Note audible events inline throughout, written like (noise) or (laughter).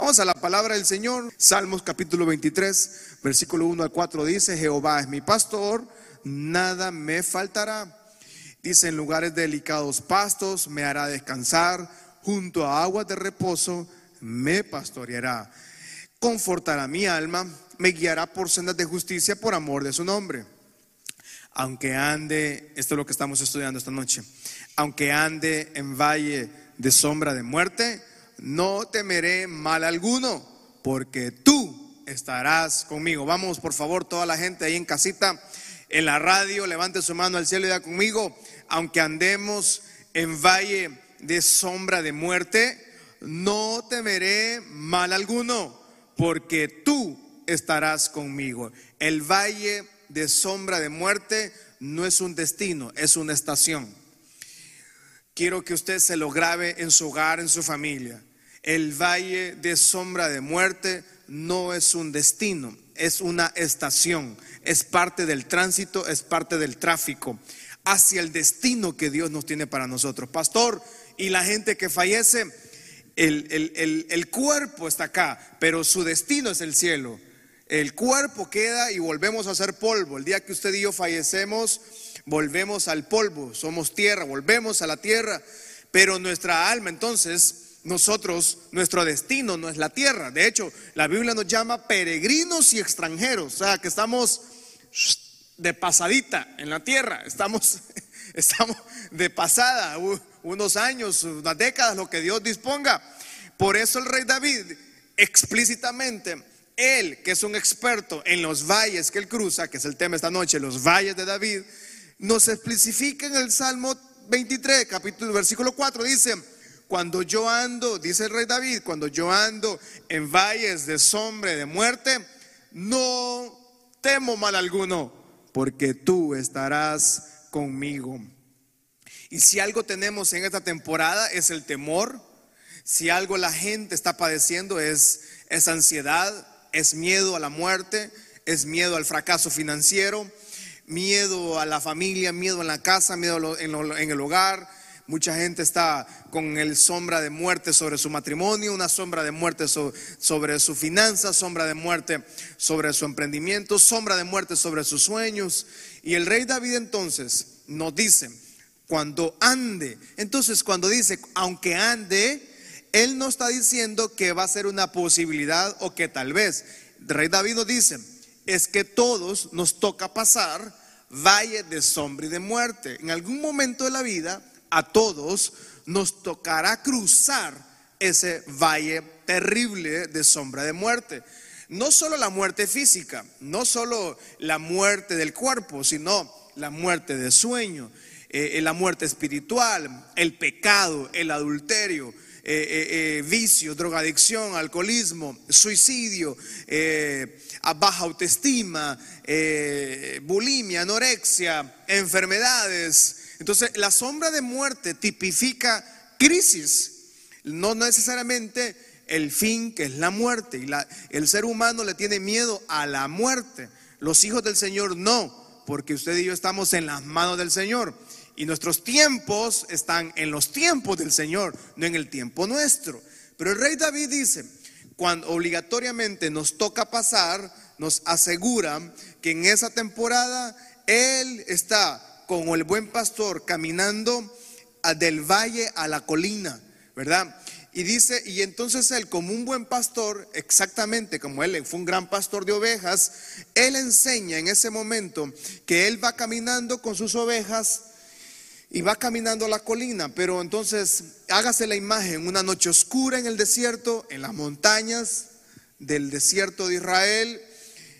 Vamos a la palabra del Señor. Salmos capítulo 23, versículo 1 al 4 dice, Jehová es mi pastor, nada me faltará. Dice, en lugares delicados pastos me hará descansar, junto a aguas de reposo me pastoreará. Confortará mi alma, me guiará por sendas de justicia por amor de su nombre. Aunque ande, esto es lo que estamos estudiando esta noche, aunque ande en valle de sombra de muerte, no temeré mal alguno, porque tú estarás conmigo. Vamos, por favor, toda la gente ahí en casita, en la radio, levante su mano al cielo y da conmigo, aunque andemos en valle de sombra de muerte, no temeré mal alguno, porque tú estarás conmigo. El valle de sombra de muerte no es un destino, es una estación. Quiero que usted se lo grabe en su hogar, en su familia. El valle de sombra de muerte no es un destino, es una estación, es parte del tránsito, es parte del tráfico hacia el destino que Dios nos tiene para nosotros. Pastor, y la gente que fallece, el, el, cuerpo está acá, pero su destino es el cielo. El cuerpo queda y volvemos a ser polvo. El día que usted y yo fallecemos, volvemos al polvo, somos tierra, volvemos a la tierra, pero nuestra alma entonces nosotros, nuestro destino no es la tierra. De hecho, la Biblia nos llama peregrinos y extranjeros, o sea, que estamos de pasadita en la tierra, estamos, (laughs) estamos de pasada, unos años, unas décadas, lo que Dios disponga. Por eso el rey David explícitamente, él que es un experto en los valles que él cruza, que es el tema esta noche, los valles de David, nos especifica en el Salmo 23, capítulo, versículo 4, dice, cuando yo ando, dice el rey David, cuando yo ando en valles de sombra de muerte, no temo mal alguno, porque tú estarás conmigo. Y si algo tenemos en esta temporada es el temor, si algo la gente está padeciendo es, es ansiedad, es miedo a la muerte, es miedo al fracaso financiero, miedo a la familia, miedo en la casa, miedo en el hogar, Mucha gente está con el sombra de muerte sobre su matrimonio, una sombra de muerte sobre su finanza, sombra de muerte sobre su emprendimiento, sombra de muerte sobre sus sueños. Y el rey David entonces nos dice, cuando ande, entonces cuando dice, aunque ande, él no está diciendo que va a ser una posibilidad o que tal vez. El rey David nos dice, es que todos nos toca pasar valle de sombra y de muerte. En algún momento de la vida a todos nos tocará cruzar ese valle terrible de sombra de muerte. No solo la muerte física, no solo la muerte del cuerpo, sino la muerte de sueño, eh, eh, la muerte espiritual, el pecado, el adulterio, eh, vicio, drogadicción, alcoholismo, suicidio, baja autoestima, bulimia, anorexia, enfermedades, entonces, la sombra de muerte tipifica crisis, no necesariamente el fin que es la muerte. Y el ser humano le tiene miedo a la muerte. Los hijos del Señor no, porque usted y yo estamos en las manos del Señor. Y nuestros tiempos están en los tiempos del Señor, no en el tiempo nuestro. Pero el rey David dice, cuando obligatoriamente nos toca pasar, nos asegura que en esa temporada Él está como el buen pastor caminando del valle a la colina, ¿verdad? Y dice, y entonces él como un buen pastor, exactamente como él fue un gran pastor de ovejas, él enseña en ese momento que él va caminando con sus ovejas y va caminando a la colina, pero entonces hágase la imagen, una noche oscura en el desierto, en las montañas del desierto de Israel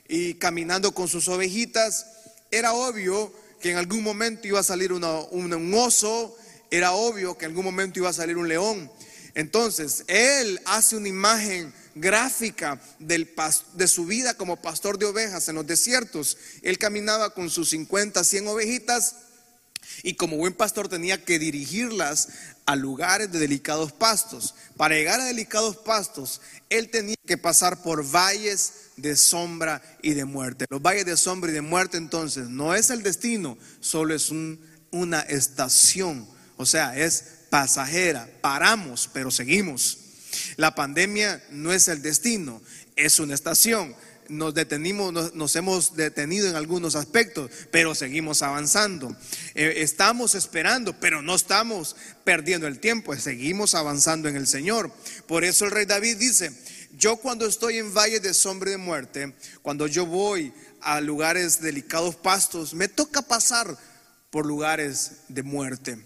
y caminando con sus ovejitas, era obvio que en algún momento iba a salir un, oso, era obvio que en algún momento iba a salir un león. Entonces, él hace una imagen gráfica del, de su vida como pastor de ovejas en los desiertos. Él caminaba con sus 50, 100 ovejitas y como buen pastor tenía que dirigirlas a lugares de delicados pastos. Para llegar a delicados pastos, él tenía que pasar por valles de sombra y de muerte. Los valles de sombra y de muerte entonces no es el destino, solo es una estación, o sea, es pasajera. Paramos, pero seguimos. La pandemia no es el destino, es una estación. Nos detenimos, nos, hemos detenido en algunos aspectos, pero seguimos avanzando. Eh, estamos esperando, pero no estamos perdiendo el tiempo, seguimos avanzando en el Señor. Por eso el rey David dice, yo cuando estoy en valle de sombra y de muerte, cuando yo voy a lugares delicados pastos, me toca pasar por lugares de muerte.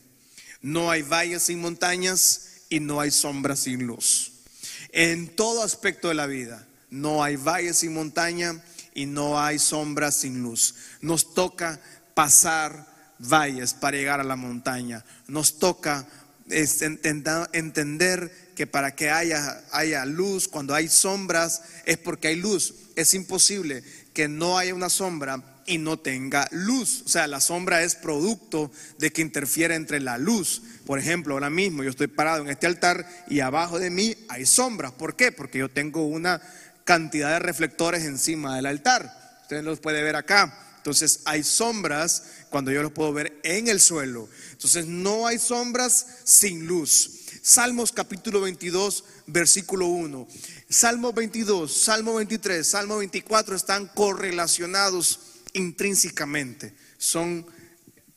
No hay valles sin montañas y no hay sombras sin luz. En todo aspecto de la vida, no hay valles sin montaña y no hay sombras sin luz. Nos toca pasar valles para llegar a la montaña. Nos toca entender que para que haya, haya luz, cuando hay sombras, es porque hay luz. Es imposible que no haya una sombra y no tenga luz. O sea, la sombra es producto de que interfiere entre la luz. Por ejemplo, ahora mismo yo estoy parado en este altar y abajo de mí hay sombras. ¿Por qué? Porque yo tengo una cantidad de reflectores encima del altar. Ustedes los pueden ver acá. Entonces hay sombras cuando yo los puedo ver en el suelo. Entonces no hay sombras sin luz. Salmos capítulo 22, versículo 1. Salmo 22, Salmo 23, Salmo 24 están correlacionados intrínsecamente, son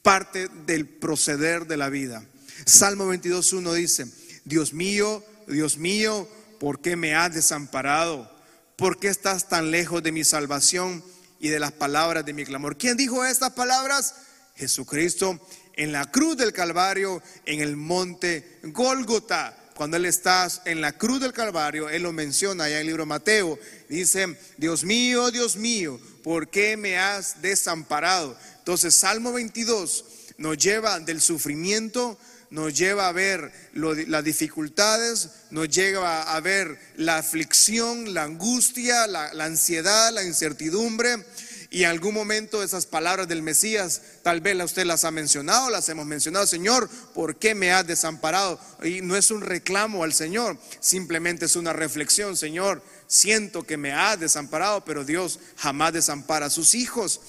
parte del proceder de la vida. Salmo 22, 1 dice, Dios mío, Dios mío, ¿por qué me has desamparado? ¿Por qué estás tan lejos de mi salvación y de las palabras de mi clamor? ¿Quién dijo estas palabras? Jesucristo en la cruz del Calvario, en el monte Gólgota cuando Él está en la cruz del Calvario, Él lo menciona allá en el libro Mateo. Dice, Dios mío, Dios mío, ¿por qué me has desamparado? Entonces, Salmo 22 nos lleva del sufrimiento, nos lleva a ver las dificultades, nos lleva a ver la aflicción, la angustia, la, ansiedad, la incertidumbre y en algún momento esas palabras del Mesías, tal vez usted las ha mencionado, las hemos mencionado, Señor, ¿por qué me has desamparado? Y no es un reclamo al Señor, simplemente es una reflexión, Señor, siento que me has desamparado, pero Dios jamás desampara a sus hijos,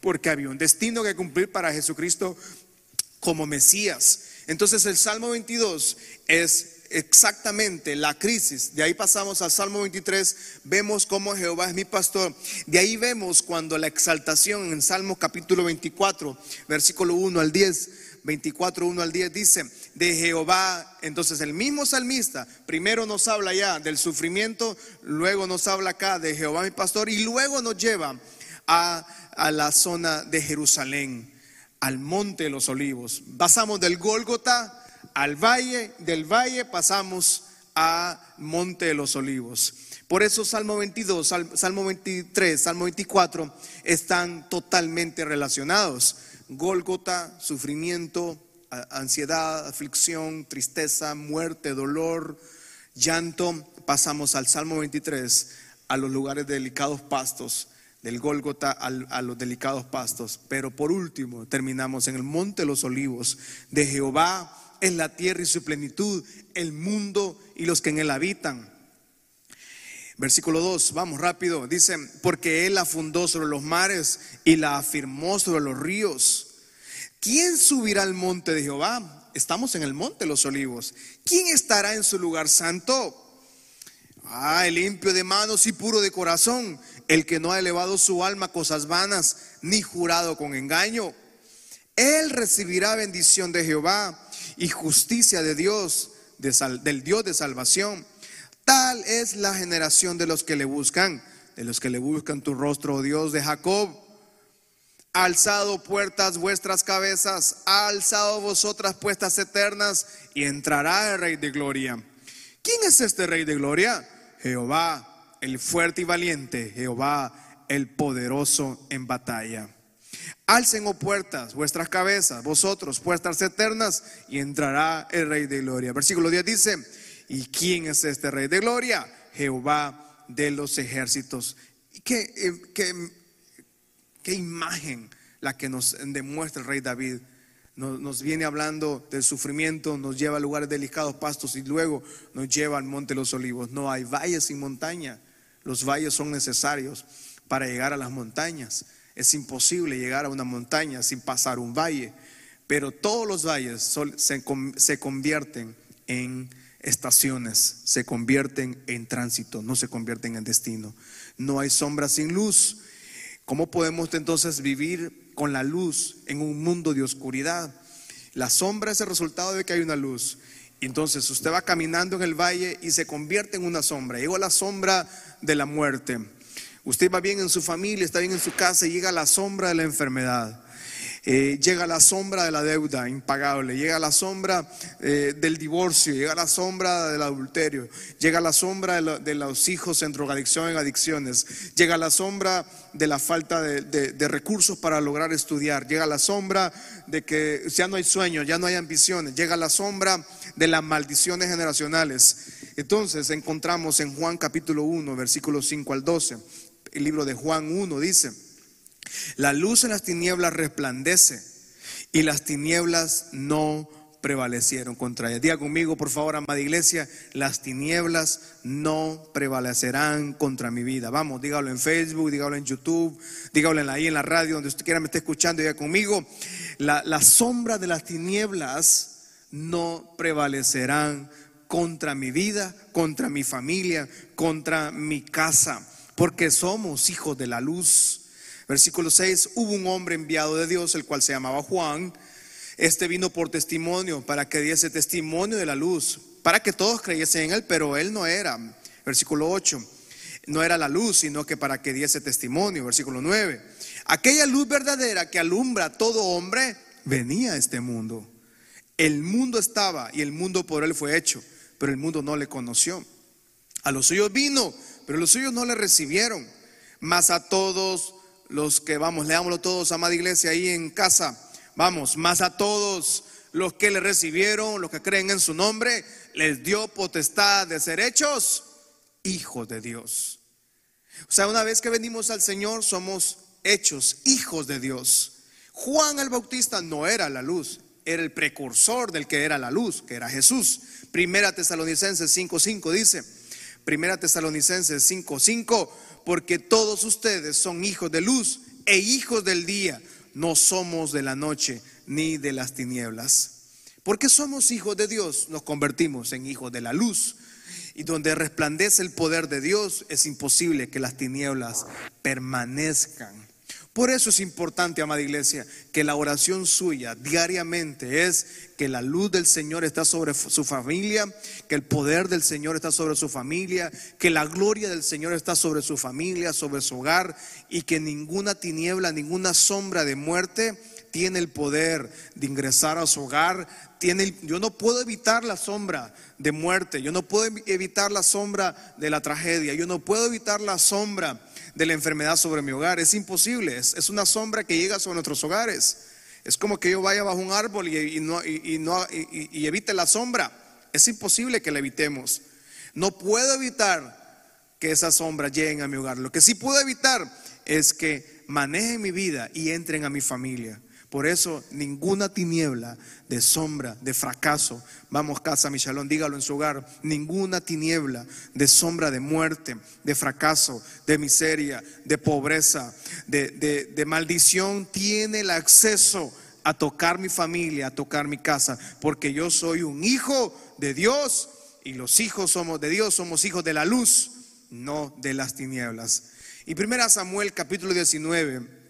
porque había un destino que cumplir para Jesucristo como Mesías. Entonces el Salmo 22 es exactamente la crisis. De ahí pasamos al Salmo 23, vemos cómo Jehová es mi pastor. De ahí vemos cuando la exaltación en Salmo capítulo 24, versículo 1 al 10, 24, 1 al 10 dice, de Jehová, entonces el mismo salmista, primero nos habla ya del sufrimiento, luego nos habla acá de Jehová mi pastor y luego nos lleva a, a la zona de Jerusalén, al monte de los olivos. Pasamos del Gólgota al valle, del valle pasamos a Monte de los Olivos. Por eso Salmo 22, Salmo 23, Salmo 24 están totalmente relacionados. Gólgota, sufrimiento, ansiedad, aflicción, tristeza, muerte, dolor, llanto. Pasamos al Salmo 23, a los lugares de delicados pastos, del Gólgota a los delicados pastos. Pero por último, terminamos en el Monte de los Olivos de Jehová es la tierra y su plenitud, el mundo y los que en él habitan. Versículo 2, vamos rápido. Dice, porque Él la fundó sobre los mares y la afirmó sobre los ríos. ¿Quién subirá al monte de Jehová? Estamos en el monte de los olivos. ¿Quién estará en su lugar santo? Ah, limpio de manos y puro de corazón, el que no ha elevado su alma a cosas vanas, ni jurado con engaño. Él recibirá bendición de Jehová y justicia de Dios, del Dios de salvación. Tal es la generación de los que le buscan, de los que le buscan tu rostro, oh Dios de Jacob. Alzado puertas vuestras cabezas, alzado vosotras puestas eternas, y entrará el Rey de Gloria. ¿Quién es este Rey de Gloria? Jehová, el fuerte y valiente, Jehová, el poderoso en batalla. Alcen, oh puertas, vuestras cabezas, vosotros, puertas eternas, y entrará el Rey de Gloria. Versículo 10 dice, ¿y quién es este Rey de Gloria? Jehová de los ejércitos. ¿Qué, eh, qué, imagen la que nos demuestra el Rey David? Nos, nos, viene hablando del sufrimiento, nos lleva a lugares delicados, pastos, y luego nos lleva al Monte de los Olivos. No hay valles sin montaña. Los valles son necesarios para llegar a las montañas. Es imposible llegar a una montaña sin pasar un valle, pero todos los valles se, convierten en estaciones se convierten en tránsito, no se convierten en destino. No hay sombra sin luz. ¿Cómo podemos entonces vivir con la luz en un mundo de oscuridad? La sombra es el resultado de que hay una luz. Entonces usted va caminando en el valle y se convierte en una sombra. Llegó la sombra de la muerte. Usted va bien en su familia, está bien en su casa y llega a la sombra de la enfermedad. Eh, llega la sombra de la deuda impagable, llega la sombra eh, del divorcio, llega la sombra del adulterio, llega la sombra de, los hijos en drogadicción, en adicciones, llega la sombra de la falta de, recursos para lograr estudiar, llega la sombra de que ya no hay sueños, ya no hay ambiciones, llega la sombra de las maldiciones generacionales. Entonces encontramos en Juan capítulo 1, versículos 5 al 12, el libro de Juan 1 dice, la luz en las tinieblas resplandece y las tinieblas no prevalecieron contra ella. Diga conmigo, por favor, amada iglesia, las tinieblas no prevalecerán contra mi vida. Vamos, dígalo en Facebook, dígalo en YouTube, dígalo ahí en la radio, donde usted quiera me esté escuchando, diga conmigo, la, la sombra de las tinieblas no prevalecerán contra mi vida, contra mi familia, contra mi casa, porque somos hijos de la luz. Versículo 6, hubo un hombre enviado de Dios, el cual se llamaba Juan. Este vino por testimonio, para que diese testimonio de la luz, para que todos creyesen en él, pero él no era. Versículo 8, no era la luz, sino que para que diese testimonio. Versículo 9, aquella luz verdadera que alumbra a todo hombre, venía a este mundo. El mundo estaba y el mundo por él fue hecho, pero el mundo no le conoció. A los suyos vino, pero los suyos no le recibieron. Mas a todos los que vamos, leámoslo todos, amada iglesia, ahí en casa. Vamos, más a todos los que le recibieron, los que creen en su nombre, les dio potestad de ser hechos hijos de Dios. O sea, una vez que venimos al Señor, somos hechos hijos de Dios. Juan el Bautista no era la luz, era el precursor del que era la luz, que era Jesús. Primera Tesalonicenses 5:5 dice, Primera Tesalonicenses 5:5, porque todos ustedes son hijos de luz e hijos del día, no somos de la noche ni de las tinieblas. Porque somos hijos de Dios, nos convertimos en hijos de la luz. Y donde resplandece el poder de Dios, es imposible que las tinieblas permanezcan. Por eso es importante, amada iglesia, que la oración suya diariamente es que la luz del Señor está sobre su familia, que el poder del Señor está sobre su familia, que la gloria del Señor está sobre su familia, sobre su hogar y que ninguna tiniebla, ninguna sombra de muerte tiene el poder de ingresar a su hogar. Tiene, yo no puedo evitar la sombra de muerte, yo no puedo evitar la sombra de la tragedia, yo no puedo evitar la sombra de la enfermedad sobre mi hogar. Es imposible, es, una sombra que llega sobre nuestros hogares. Es como que yo vaya bajo un árbol y, no, no, y evite la sombra. Es imposible que la evitemos. No puedo evitar que esas sombras lleguen a mi hogar. Lo que sí puedo evitar es que manejen mi vida y entren a mi familia. Por eso ninguna tiniebla de sombra, de fracaso, vamos casa Michalón, dígalo en su hogar, ninguna tiniebla de sombra de muerte, de fracaso, de miseria, de pobreza, de, de maldición tiene el acceso a tocar mi familia, a tocar mi casa, porque yo soy un hijo de Dios y los hijos somos de Dios, somos hijos de la luz, no de las tinieblas. Y primera Samuel capítulo 19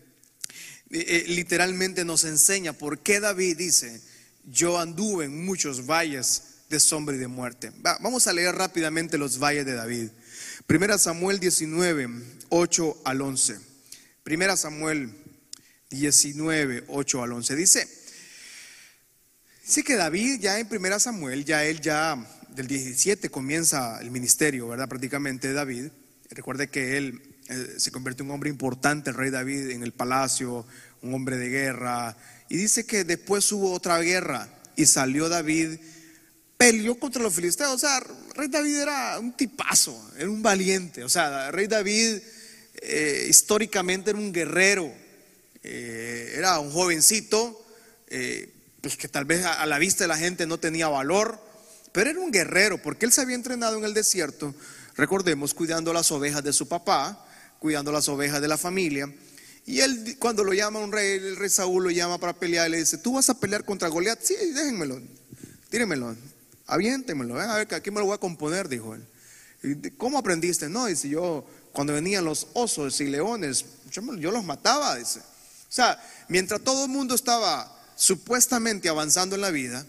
eh, eh, literalmente nos enseña por qué David dice, yo anduve en muchos valles de sombra y de muerte. vamos a leer rápidamente los valles de David. Primera Samuel 19, 8 al 11. Primera Samuel 19, 8 al 11. Dice, dice que David ya en Primera Samuel, ya él ya del 17 comienza el ministerio, ¿verdad? Prácticamente David. Recuerde que él eh, se convierte en un hombre importante, el rey David, en el palacio, un hombre de guerra. Y dice que después hubo otra guerra y salió David, peleó contra los filisteos. O sea, rey David era un tipazo, era un valiente. O sea, rey David eh, históricamente era un guerrero, eh, era un jovencito, pues que tal vez a la vista de la gente no tenía valor, pero era un guerrero porque él se había entrenado en el desierto, recordemos, cuidando las ovejas de su papá cuidando las ovejas de la familia. Y él, cuando lo llama un rey, el rey Saúl lo llama para pelear y le dice, ¿tú vas a pelear contra Goliat? Sí, déjenmelo, tírenmelo. aviéntemelo, ven a ver que aquí me lo voy a componer, dijo él. ¿Y ¿Cómo aprendiste? No, dice yo, cuando venían los osos y leones, yo, yo los mataba, dice. O sea, mientras todo el mundo estaba supuestamente avanzando en la vida,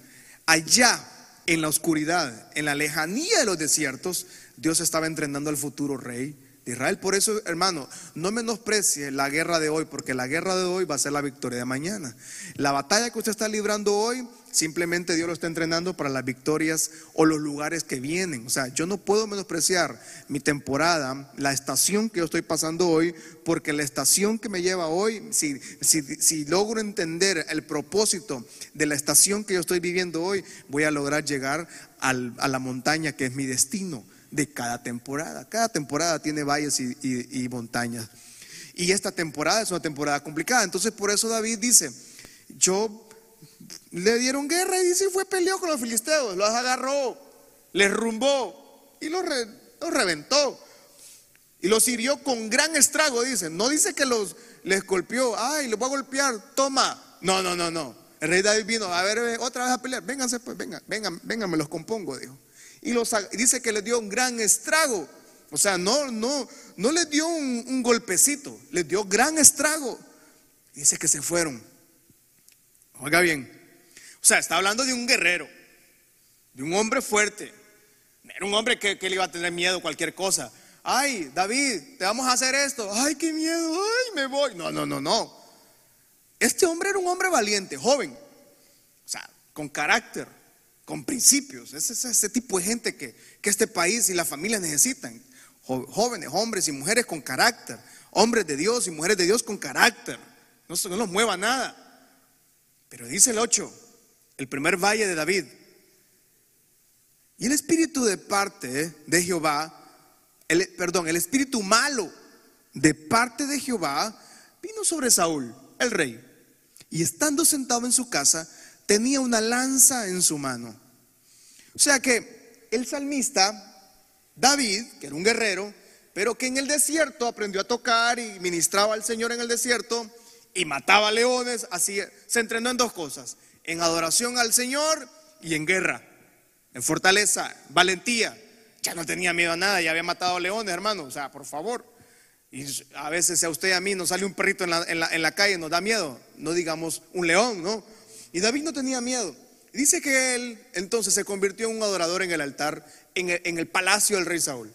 allá en la oscuridad, en la lejanía de los desiertos, Dios estaba entrenando al futuro rey de Israel. Por eso, hermano, no menosprecie la guerra de hoy, porque la guerra de hoy va a ser la victoria de mañana. La batalla que usted está librando hoy, simplemente Dios lo está entrenando para las victorias o los lugares que vienen. O sea, yo no puedo menospreciar mi temporada, la estación que yo estoy pasando hoy, porque la estación que me lleva hoy, si, si, si logro entender el propósito de la estación que yo estoy viviendo hoy, voy a lograr llegar al- a la montaña que es mi destino de cada temporada. Cada temporada tiene valles y, montañas. Y esta temporada es una temporada complicada. Entonces por eso David dice, yo le dieron guerra y dice fue peleó con los filisteos, los agarró, les rumbó y los, re- los reventó. Y los hirió con gran estrago, dice. No dice que los les golpeó, ay, los voy a golpear, toma. No, no, no, no. El rey David vino, a ver, otra vez a pelear. Vénganse, pues, vengan, vengan, vengan, me los compongo, dijo. Y los, dice que les dio un gran estrago. O sea, no, no, no les dio un, un golpecito, les dio gran estrago. Dice que se fueron. Oiga bien. O sea, está hablando de un guerrero, de un hombre fuerte. Era un hombre que, que le iba a tener miedo a cualquier cosa. Ay, David, te vamos a hacer esto. Ay, qué miedo. Ay, me voy. No, no, no, no. Este hombre era un hombre valiente, joven. O sea, con carácter, con principios. Ese es ese tipo de gente que, este país y la familia necesitan. Jóvenes, hombres y mujeres con carácter. Hombres de Dios y mujeres de Dios con carácter. No, no los mueva nada. Pero dice el 8, el primer valle de David. Y el espíritu de parte de Jehová, perdón, el espíritu malo de parte de Jehová vino sobre Saúl, el rey. Y estando sentado en su casa, tenía una lanza en su mano. O sea que el salmista, David, que era un guerrero, pero que en el desierto aprendió a tocar y ministraba al Señor en el desierto y mataba leones, así se entrenó en dos cosas, en adoración al Señor y en guerra, en fortaleza, valentía. Ya no tenía miedo a nada, ya había matado leones, hermano, o sea, por favor. Y a veces a usted y a mí nos sale un perrito en la, en la- en la calle, nos da miedo, no digamos un león, ¿no? Y David no tenía miedo. Dice que él entonces se convirtió en un adorador en el altar, en el, palacio del rey Saúl.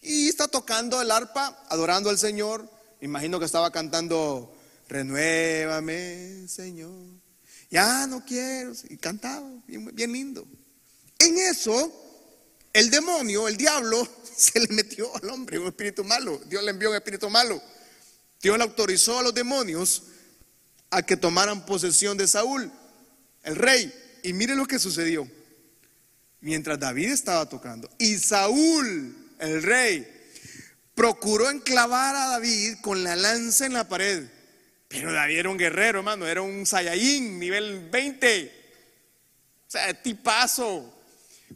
Y está tocando el arpa, adorando al Señor. Imagino que estaba cantando, renuévame, Señor. Ya no quiero. Y cantaba, bien, bien lindo. En eso, el demonio, el diablo, (laughs) se le metió al hombre, un espíritu malo. Dios le envió un espíritu malo. Dios le autorizó a los demonios a que tomaran posesión de Saúl, el rey. Y mire lo que sucedió. Mientras David estaba tocando. Y Saúl, el rey, procuró enclavar a David con la lanza en la pared. Pero David era un guerrero, hermano. Era un Saiyajin, nivel 20. O sea, tipazo.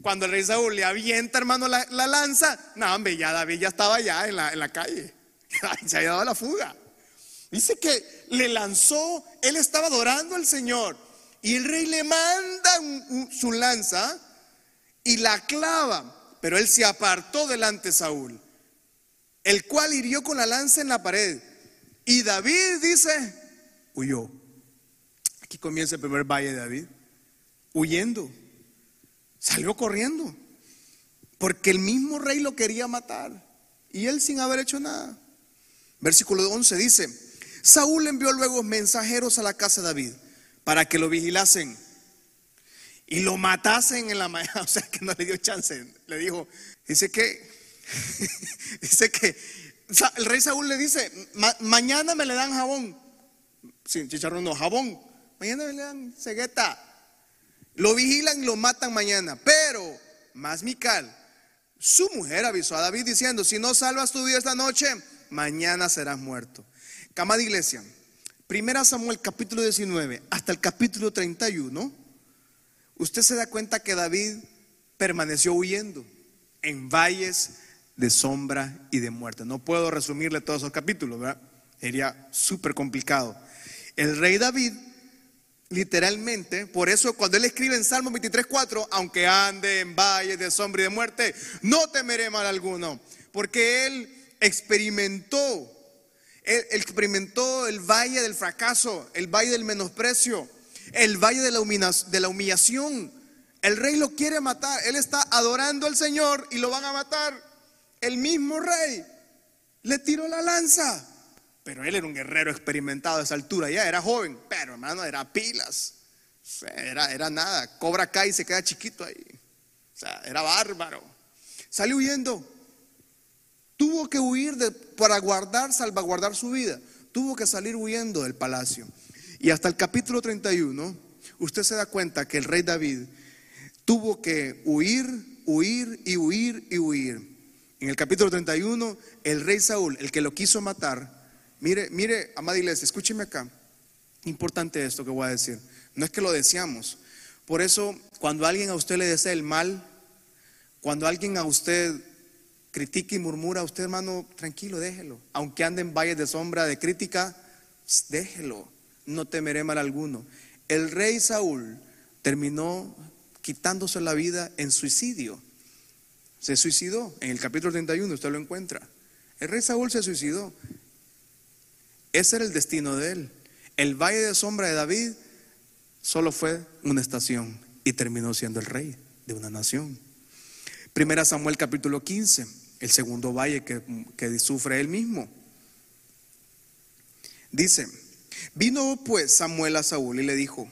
Cuando el rey Saúl le avienta, hermano, la, la lanza, no, hombre, ya David ya estaba allá en la, en la calle. (laughs) Se había dado la fuga. Dice que le lanzó, él estaba adorando al Señor. Y el rey le manda su lanza y la clava. Pero él se apartó delante de Saúl, el cual hirió con la lanza en la pared. Y David dice, huyó. Aquí comienza el primer valle de David, huyendo. Salió corriendo, porque el mismo rey lo quería matar y él sin haber hecho nada. Versículo 11 dice, Saúl envió luego mensajeros a la casa de David para que lo vigilasen. Y lo matasen en la mañana, (laughs) o sea que no le dio chance, le dijo, dice que, (laughs) dice que, el rey Saúl le dice, "Ma- mañana me le dan jabón, sin chicharrón no, jabón, mañana me le dan cegueta, lo vigilan y lo matan mañana. Pero, más Mical, su mujer avisó a David diciendo, si no salvas tu vida esta noche, mañana serás muerto. Cama de iglesia, primera Samuel capítulo 19 hasta el capítulo 31, usted se da cuenta que David permaneció huyendo en valles de sombra y de muerte. No puedo resumirle todos esos capítulos, ¿verdad? Sería súper complicado. El rey David literalmente. Por eso cuando él escribe en Salmo 23.4, aunque ande en valles de sombra y de muerte, no temeré mal alguno. Porque él experimentó, él experimentó el valle del fracaso, el valle del menosprecio, el valle de la, humillación. El rey lo quiere matar, él está adorando al Señor y lo van a matar. El mismo rey le tiró la lanza. Pero él era un guerrero experimentado a esa altura, ya era joven, pero hermano, era pilas. Era, era nada, cobra acá y se queda chiquito ahí. O sea, era bárbaro. Salió huyendo. Tuvo que huir para guardar, salvaguardar su vida. Tuvo que salir huyendo del palacio. Y hasta el capítulo 31, usted se da cuenta que el rey David tuvo que huir, huir y huir y huir. En el capítulo 31, el rey Saúl, el que lo quiso matar, Mire, mire, amada iglesia, escúcheme acá. Importante esto que voy a decir. No es que lo deseamos. Por eso, cuando alguien a usted le desea el mal, cuando alguien a usted critica y murmura, usted hermano, tranquilo, déjelo. Aunque ande en valles de sombra de crítica, déjelo. No temeré mal alguno. El rey Saúl terminó quitándose la vida en suicidio. Se suicidó. En el capítulo 31 usted lo encuentra. El rey Saúl se suicidó. Ese era el destino de él. El valle de sombra de David solo fue una estación y terminó siendo el rey de una nación. Primera Samuel capítulo 15, el segundo valle que, sufre él mismo. Dice, vino pues Samuel a Saúl y le dijo,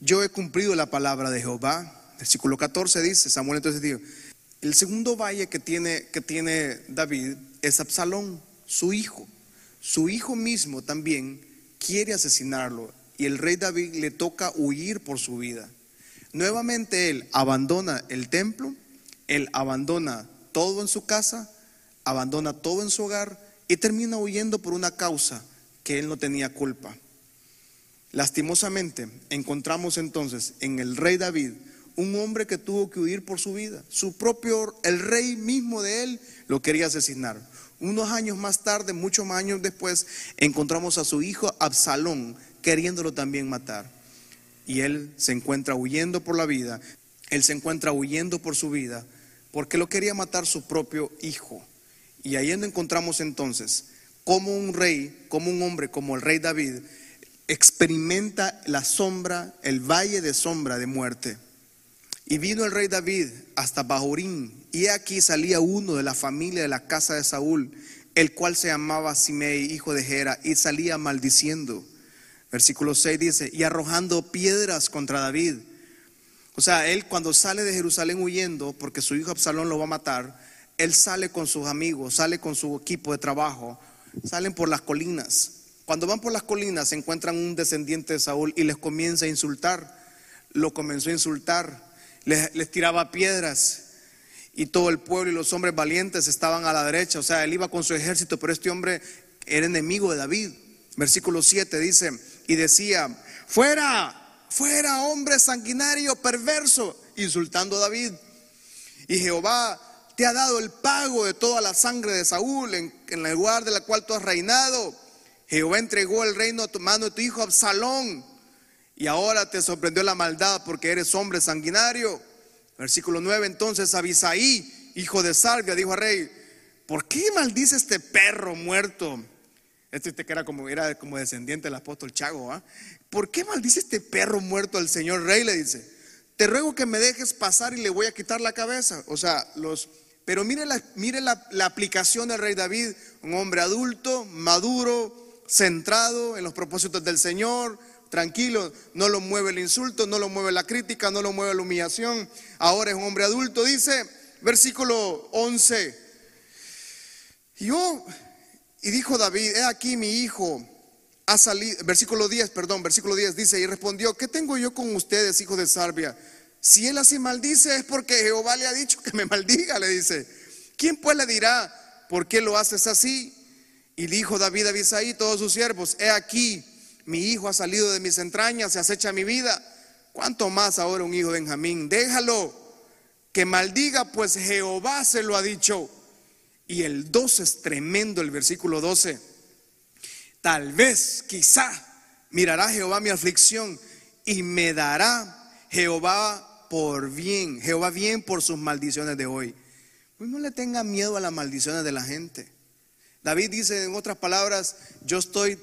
yo he cumplido la palabra de Jehová. Versículo 14 dice, Samuel entonces dijo, el segundo valle que tiene, que tiene David es Absalón, su hijo. Su hijo mismo también quiere asesinarlo y el rey David le toca huir por su vida. Nuevamente él abandona el templo, él abandona todo en su casa, abandona todo en su hogar y termina huyendo por una causa que él no tenía culpa. Lastimosamente encontramos entonces en el rey David un hombre que tuvo que huir por su vida. Su propio, el rey mismo de él, lo quería asesinar. Unos años más tarde, muchos años después, encontramos a su hijo Absalón queriéndolo también matar. Y él se encuentra huyendo por la vida, él se encuentra huyendo por su vida, porque lo quería matar su propio hijo. Y ahí encontramos entonces como un rey, como un hombre, como el rey David, experimenta la sombra, el valle de sombra de muerte. Y vino el rey David hasta Bahurín, y aquí salía uno de la familia de la casa de Saúl, el cual se llamaba Simei, hijo de Gera, y salía maldiciendo. Versículo 6 dice, y arrojando piedras contra David. O sea, él cuando sale de Jerusalén huyendo, porque su hijo Absalón lo va a matar, él sale con sus amigos, sale con su equipo de trabajo, salen por las colinas. Cuando van por las colinas se encuentran un descendiente de Saúl y les comienza a insultar. Lo comenzó a insultar les, tiraba piedras y todo el pueblo y los hombres valientes estaban a la derecha. O sea, él iba con su ejército, pero este hombre era enemigo de David. Versículo 7 dice, y decía, fuera, fuera hombre sanguinario, perverso, insultando a David. Y Jehová te ha dado el pago de toda la sangre de Saúl en, en el lugar de la cual tú has reinado. Jehová entregó el reino a tu mano de tu hijo Absalón y ahora te sorprendió la maldad porque eres hombre sanguinario. Versículo 9, entonces Abisaí, hijo de Salvia, dijo al rey, ¿por qué maldice este perro muerto? Este, que era como, era como descendiente del apóstol Chago, ¿ah? ¿Por qué maldice este perro muerto al señor rey? Le dice, te ruego que me dejes pasar y le voy a quitar la cabeza. O sea, los... Pero mire la, mire la, la aplicación del rey David, un hombre adulto, maduro, centrado en los propósitos del Señor, tranquilo, no lo mueve el insulto, no lo mueve la crítica, no lo mueve la humillación. Ahora es un hombre adulto, dice, versículo 11. Yo, y dijo David, he aquí mi hijo ha salido, versículo 10, perdón, versículo 10 dice, y respondió, ¿qué tengo yo con ustedes, hijos de Sarbia? Si él así maldice es porque Jehová le ha dicho que me maldiga, le dice. ¿Quién pues le dirá, por qué lo haces así? Y dijo David a Abisaí, todos sus siervos, he aquí, mi hijo ha salido de mis entrañas, se acecha mi vida. ¿Cuánto más ahora un hijo de Benjamín? Déjalo, que maldiga, pues Jehová se lo ha dicho. Y el 12 es tremendo, el versículo 12. Tal vez, quizá, mirará Jehová mi aflicción y me dará Jehová por bien, Jehová bien por sus maldiciones de hoy. Pues no le tenga miedo a las maldiciones de la gente. David dice en otras palabras, yo estoy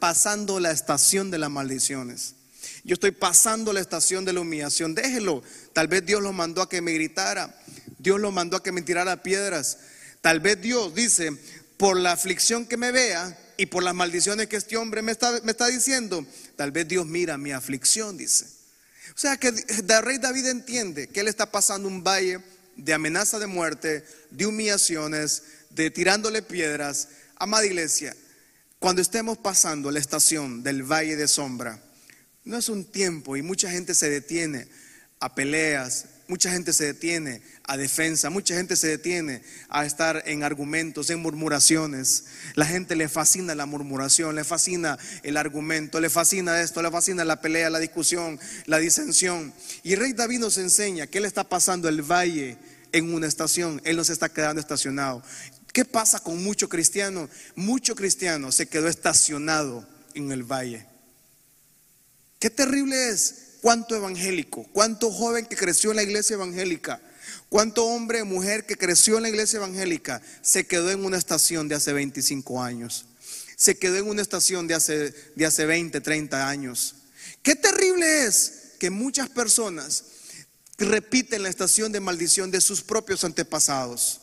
pasando la estación de las maldiciones. Yo estoy pasando la estación de la humillación. Déjelo. Tal vez Dios lo mandó a que me gritara. Dios lo mandó a que me tirara piedras. Tal vez Dios dice, por la aflicción que me vea y por las maldiciones que este hombre me está, diciendo, tal vez Dios mira mi aflicción, dice. O sea que el rey David entiende que él está pasando un valle de amenaza de muerte, de humillaciones, de tirándole piedras. Amada iglesia, cuando estemos pasando la estación del valle de sombra, no es un tiempo y mucha gente se detiene a peleas, mucha gente se detiene a defensa, mucha gente se detiene a estar en argumentos, en murmuraciones. La gente le fascina la murmuración, le fascina el argumento, le fascina esto, le fascina la pelea, la discusión, la disensión. Y el rey David nos enseña que él está pasando el valle en una estación, él no se está quedando estacionado. ¿Qué pasa con mucho cristiano? Mucho cristiano se quedó estacionado en el valle. Qué terrible es cuánto evangélico, cuánto joven que creció en la iglesia evangélica, cuánto hombre o mujer que creció en la iglesia evangélica se quedó en una estación de hace 25 años, se quedó en una estación de hace, de hace 20, 30 años. Qué terrible es que muchas personas repiten la estación de maldición de sus propios antepasados.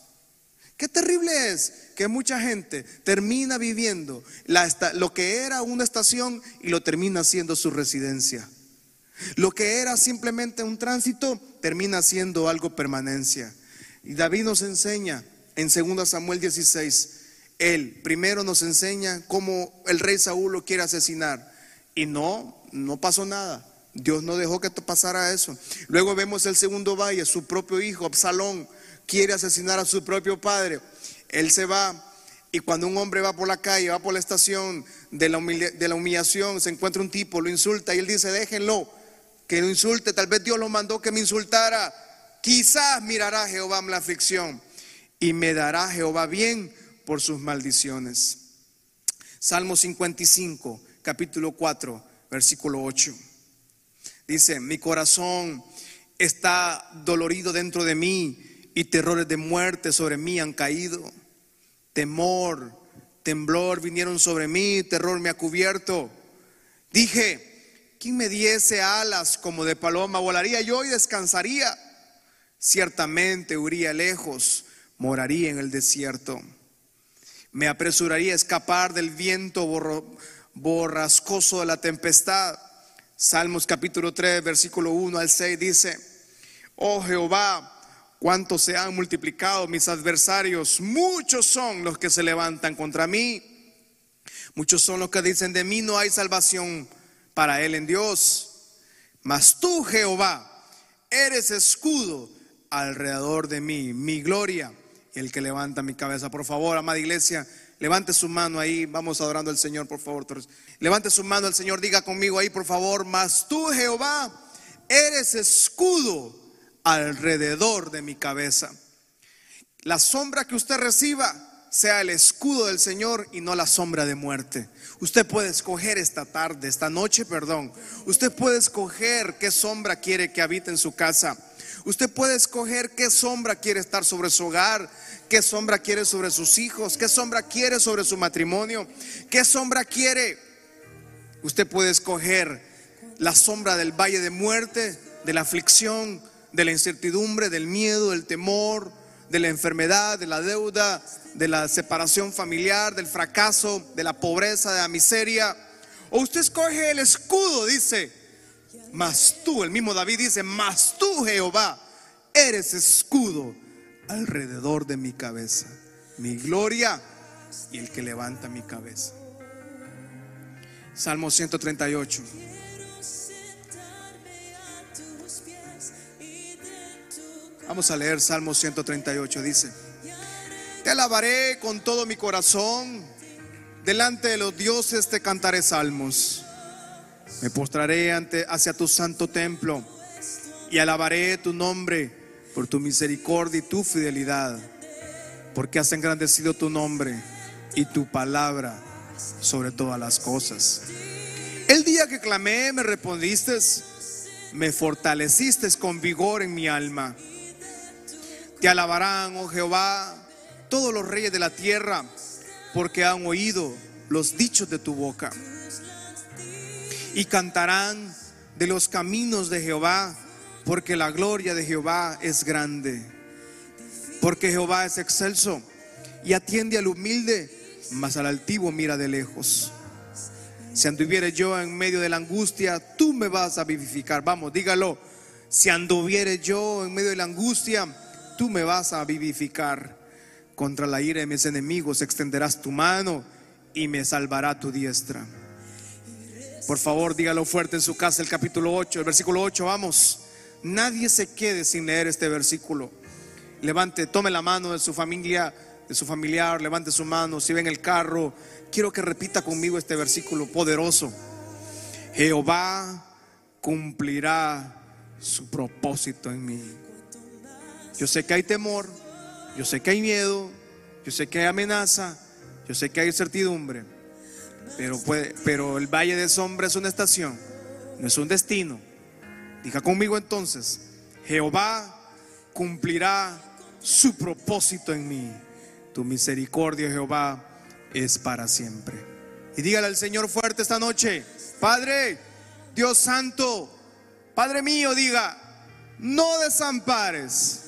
Qué terrible es que mucha gente termina viviendo lo que era una estación y lo termina siendo su residencia. Lo que era simplemente un tránsito termina siendo algo permanencia. Y David nos enseña en 2 Samuel 16, él primero nos enseña cómo el rey Saúl lo quiere asesinar. Y no, no pasó nada. Dios no dejó que pasara eso. Luego vemos el segundo valle, su propio hijo, Absalón, quiere asesinar a su propio padre. Él se va y cuando un hombre va por la calle, va por la estación de la, de la humillación, se encuentra un tipo, lo insulta y él dice, déjenlo, que lo insulte, tal vez Dios lo mandó que me insultara. Quizás mirará Jehová la aflicción y me dará Jehová bien por sus maldiciones. Salmo 55, capítulo 4, versículo 8. Dice, mi corazón está dolorido dentro de mí y terrores de muerte sobre mí han caído. Temor, temblor vinieron sobre mí, terror me ha cubierto. Dije, ¿quién me diese alas como de paloma? Volaría yo y descansaría. Ciertamente huiría lejos, moraría en el desierto. Me apresuraría a escapar del viento borrascoso de la tempestad. Salmos capítulo 3, versículo 1 al 6 dice, oh Jehová, cuánto se han multiplicado mis adversarios, muchos son los que se levantan contra mí, muchos son los que dicen de mí no hay salvación para él en Dios, mas tú Jehová eres escudo alrededor de mí, mi gloria, el que levanta mi cabeza. Por favor, amada iglesia, levante su mano ahí, vamos adorando al Señor, por favor. Levante su mano al Señor, diga conmigo ahí, por favor, mas tú Jehová eres escudo alrededor de mi cabeza. La sombra que usted reciba sea el escudo del Señor y no la sombra de muerte. Usted puede escoger esta tarde, esta noche, perdón. Usted puede escoger qué sombra quiere que habite en su casa. Usted puede escoger qué sombra quiere estar sobre su hogar, qué sombra quiere sobre sus hijos, qué sombra quiere sobre su matrimonio, qué sombra quiere. Usted puede escoger la sombra del valle de muerte, de la aflicción, de la incertidumbre, del miedo, del temor, de la enfermedad, de la deuda, de la separación familiar, del fracaso, de la pobreza, de la miseria. O usted escoge el escudo, dice, mas tú, el mismo David dice, mas tú Jehová, eres escudo alrededor de mi cabeza, mi gloria y el que levanta mi cabeza. Salmo 138. Vamos a leer Salmo 138, dice, te alabaré con todo mi corazón, delante de los dioses te cantaré salmos, me postraré ante, hacia tu santo templo y alabaré tu nombre por tu misericordia y tu fidelidad, porque has engrandecido tu nombre y tu palabra sobre todas las cosas. El día que clamé me respondiste, me fortaleciste con vigor en mi alma. Te alabarán, oh Jehová, todos los reyes de la tierra, porque han oído los dichos de tu boca. Y cantarán de los caminos de Jehová, porque la gloria de Jehová es grande. Porque Jehová es excelso y atiende al humilde, mas al altivo mira de lejos. Si anduviere yo en medio de la angustia, tú me vas a vivificar. Vamos, dígalo. Si anduviere yo en medio de la angustia, tú me vas a vivificar. Contra la ira de mis enemigos extenderás tu mano y me salvará tu diestra. Por favor, dígalo fuerte en su casa el capítulo 8, el versículo 8, vamos. Nadie se quede sin leer este versículo. Levante, tome la mano de su familia, de su familiar, levante su mano, si ve en el carro, quiero que repita conmigo este versículo poderoso. Jehová cumplirá su propósito en mí. Yo sé que hay temor, yo sé que hay miedo, yo sé que hay amenaza, yo sé que hay incertidumbre, pero, puede, pero el valle de sombra es una estación, no es un destino. Diga conmigo entonces, Jehová cumplirá su propósito en mí. Tu misericordia, Jehová, es para siempre. Y dígale al Señor fuerte esta noche, Padre, Dios Santo, Padre mío, diga, no desampares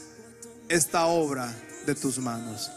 esta obra de tus manos.